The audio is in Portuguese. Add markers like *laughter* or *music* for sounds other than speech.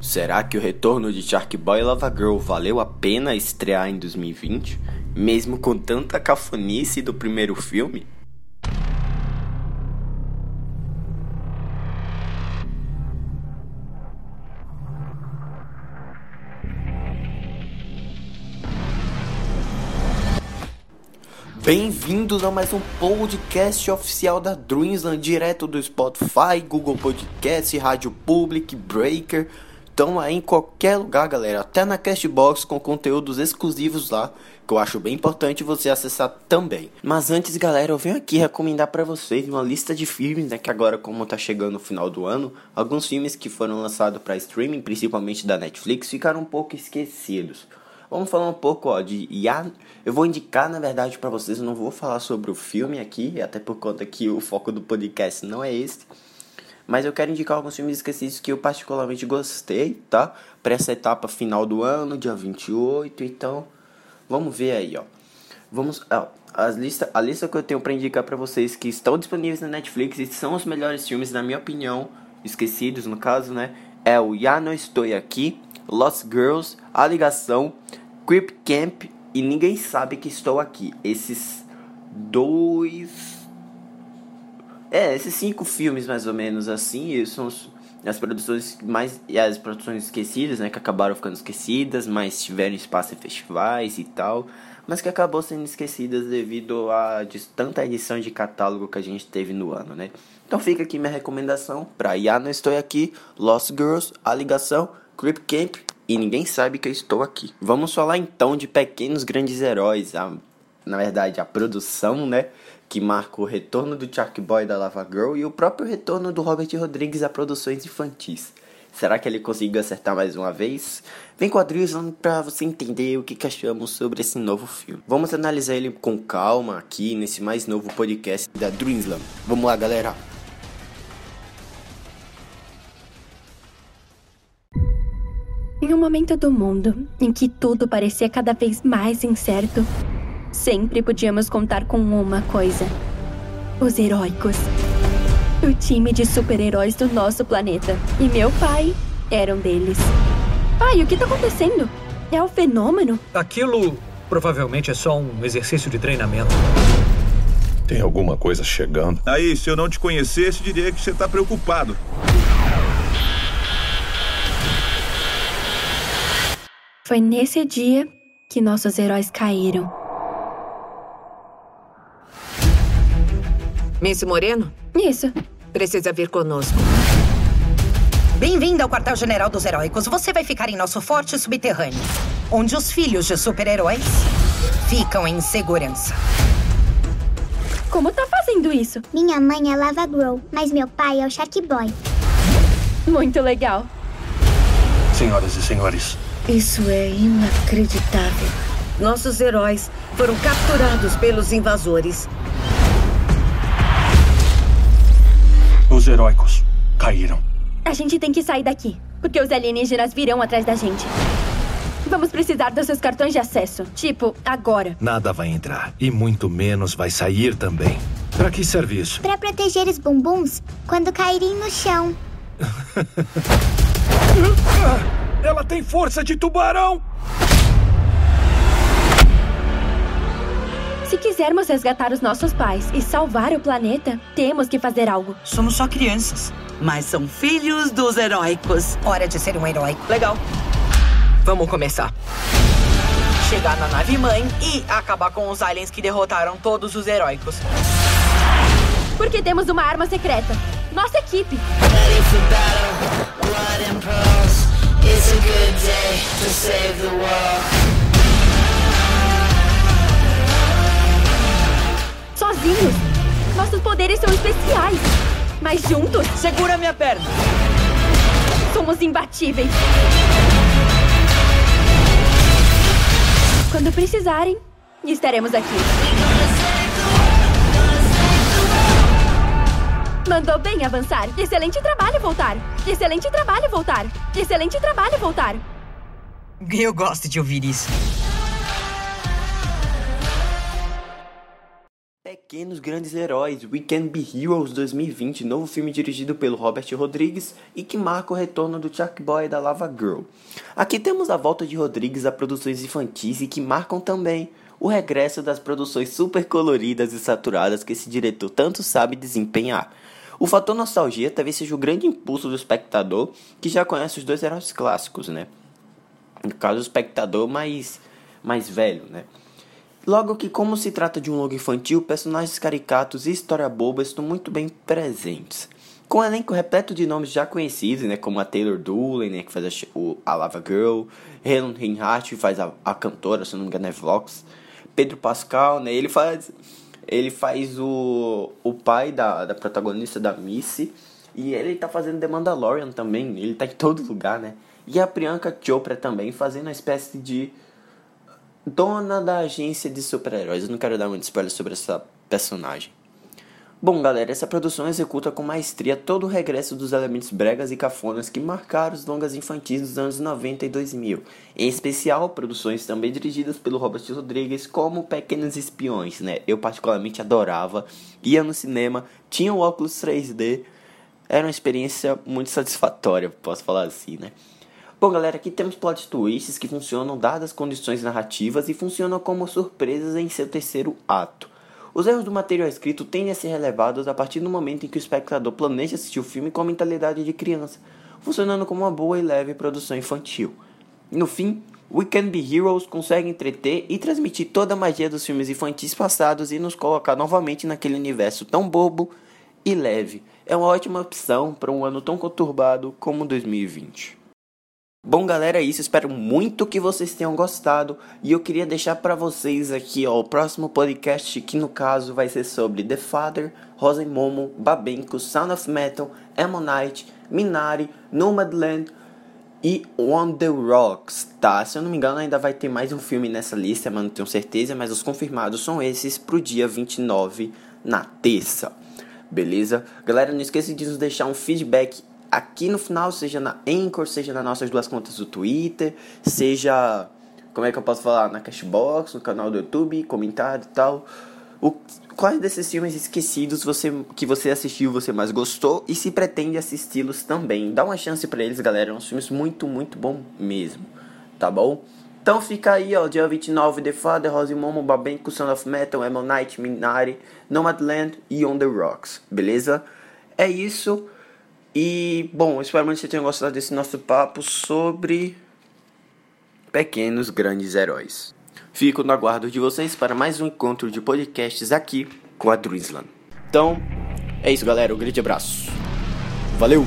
Será que o retorno de Shark Boy e Lava Girl valeu a pena estrear em 2020? Mesmo com tanta cafonice do primeiro filme? Bem-vindos a mais um podcast oficial da Dreamsland, direto do Spotify, Google Podcast, Rádio Public, Breaker. Estão aí em qualquer lugar, galera, até na Castbox com conteúdos exclusivos lá, que eu acho bem importante você acessar também. Mas antes, galera, eu venho aqui recomendar para vocês uma lista de filmes, né, que agora como tá chegando o final do ano, alguns filmes que foram lançados para streaming, principalmente da Netflix, ficaram um pouco esquecidos. Vamos falar um pouco ó, de Ya. Eu vou indicar, na verdade, para vocês. Eu não vou falar sobre o filme aqui, até por conta que o foco do podcast não é esse. Mas eu quero indicar alguns filmes esquecidos que eu particularmente gostei, tá? Para essa etapa final do ano, dia 28. Então, vamos ver aí, ó. Vamos. Ó, as lista, a lista que eu tenho para indicar para vocês que estão disponíveis na Netflix e são os melhores filmes, na minha opinião, esquecidos no caso, né? É o Ya Não Estou Aqui, Lost Girls, A Ligação, Creep Camp e Ninguém Sabe Que Estou Aqui. Esses dois. É, esses cinco filmes mais ou menos assim, são as produções mais. as produções esquecidas, né? Que acabaram ficando esquecidas, mas tiveram espaço em festivais e tal. Mas que acabou sendo esquecidas devido a de tanta edição de catálogo que a gente teve no ano, né? Então fica aqui minha recomendação para Ya Não Estou Aqui, Lost Girls, A Ligação, Creep Camp e ninguém sabe que eu estou aqui. Vamos falar então de Pequenos Grandes Heróis, a, na verdade a produção, né, que marca o retorno do Shark Boy da Lava Girl e o próprio retorno do Robert Rodrigues a produções infantis. Será que ele conseguiu acertar mais uma vez? Vem com a Drizzle pra você entender o que, que achamos sobre esse novo filme. Vamos analisar ele com calma aqui nesse mais novo podcast da Dreamslam. Vamos lá, galera! Em um momento do mundo em que tudo parecia cada vez mais incerto, sempre podíamos contar com uma coisa: os heróicos. O time de super-heróis do nosso planeta. E meu pai era um deles. Pai, o que tá acontecendo? É o fenômeno? Aquilo provavelmente é só um exercício de treinamento. Tem alguma coisa chegando? Aí, se eu não te conhecesse, diria que você tá preocupado. Foi nesse dia que nossos heróis caíram. Miss Moreno? Isso. Precisa vir conosco. Bem-vindo ao quartel-general dos heróicos. Você vai ficar em nosso forte subterrâneo, onde os filhos de super-heróis ficam em segurança. Como tá fazendo isso? Minha mãe é Lava Grow, mas meu pai é o Shark Boy. Muito legal. Senhoras e senhores, isso é inacreditável. Nossos heróis foram capturados pelos invasores. Os heróicos caíram. A gente tem que sair daqui, porque os alienígenas virão atrás da gente. Vamos precisar dos seus cartões de acesso. Tipo, agora. Nada vai entrar. E muito menos vai sair também. Para que serviço? Para proteger os bumbuns quando caírem no chão. *laughs* Ela tem força de tubarão! Se quisermos resgatar os nossos pais e salvar o planeta, temos que fazer algo. Somos só crianças, mas são filhos dos heróicos. Hora de ser um heróico. Legal. Vamos começar. Chegar na nave mãe e acabar com os aliens que derrotaram todos os heróicos. Porque temos uma arma secreta. Nossa equipe. It's a good Sozinhos, nossos poderes são especiais. Mas juntos, segura minha perna. Somos imbatíveis. Quando precisarem, estaremos aqui. Mandou bem avançar. Excelente trabalho, voltar. Excelente trabalho, voltar. Excelente trabalho, voltar. Eu gosto de ouvir isso. Pequenos Grandes Heróis, We Can Be Heroes 2020, novo filme dirigido pelo Robert Rodrigues e que marca o retorno do Chuck Boy da Lava Girl. Aqui temos a volta de Rodrigues a produções infantis e que marcam também o regresso das produções super coloridas e saturadas que esse diretor tanto sabe desempenhar. O fator nostalgia talvez seja o grande impulso do espectador que já conhece os dois heróis clássicos, né? No caso, o espectador mais, mais velho, né? Logo que, como se trata de um logo infantil, personagens caricatos e história boba estão muito bem presentes. Com um elenco repleto de nomes já conhecidos, né, como a Taylor Dooley, né, que faz a, o, a Lava Girl, Helen Reinhardt, que faz a, a cantora, se não me engano é Vox, Pedro Pascal, né, ele faz, ele faz o, o pai da, da protagonista da Missy, e ele tá fazendo The Mandalorian também, ele tá em todo lugar, né, e a Priyanka Chopra também fazendo uma espécie de dona da agência de super-heróis. Eu não quero dar muito spoiler sobre essa personagem. Bom, galera, essa produção executa com maestria todo o regresso dos elementos bregas e cafonas que marcaram os longas infantis dos anos 90 e 2000. Em especial, produções também dirigidas pelo Robert Rodrigues, como Pequenos Espiões, né? Eu particularmente adorava, ia no cinema, tinha o óculos 3D, era uma experiência muito satisfatória, posso falar assim, né? Bom, galera, aqui temos plot twists que funcionam dadas as condições narrativas e funcionam como surpresas em seu terceiro ato. Os erros do material escrito tendem a ser relevados a partir do momento em que o espectador planeja assistir o filme com a mentalidade de criança, funcionando como uma boa e leve produção infantil. No fim, We Can Be Heroes consegue entreter e transmitir toda a magia dos filmes infantis passados e nos colocar novamente naquele universo tão bobo e leve. É uma ótima opção para um ano tão conturbado como 2020. Bom, galera, é isso. Espero muito que vocês tenham gostado. E eu queria deixar para vocês aqui ó, o próximo podcast, que no caso vai ser sobre The Father, Momo, Babenco, Sound of Metal, Ammonite, Minari, Nomadland e On the Rocks, tá? Se eu não me engano, ainda vai ter mais um filme nessa lista, mas não tenho certeza. Mas os confirmados são esses pro dia 29, na terça. Beleza? Galera, não esqueça de nos deixar um feedback aqui no final, seja na Anchor, seja nas nossas duas contas do Twitter, seja, como é que eu posso falar, na Cashbox, no canal do YouTube, comentário e tal. O, quais desses filmes esquecidos você, que você assistiu você mais gostou e se pretende assisti-los também. Dá uma chance para eles, galera. São filmes muito, muito bom mesmo. Tá bom? Então fica aí, ó, dia 29, The Father, Rose Momo, Babenco, Son of Metal, Ammonite, Minari, Nomadland e On The Rocks, beleza? É isso. E, bom, espero muito que você tenha gostado desse nosso papo sobre pequenos grandes heróis. Fico no aguardo de vocês para mais um encontro de podcasts aqui com a Druisland. Então, é isso, galera. Um grande abraço. Valeu!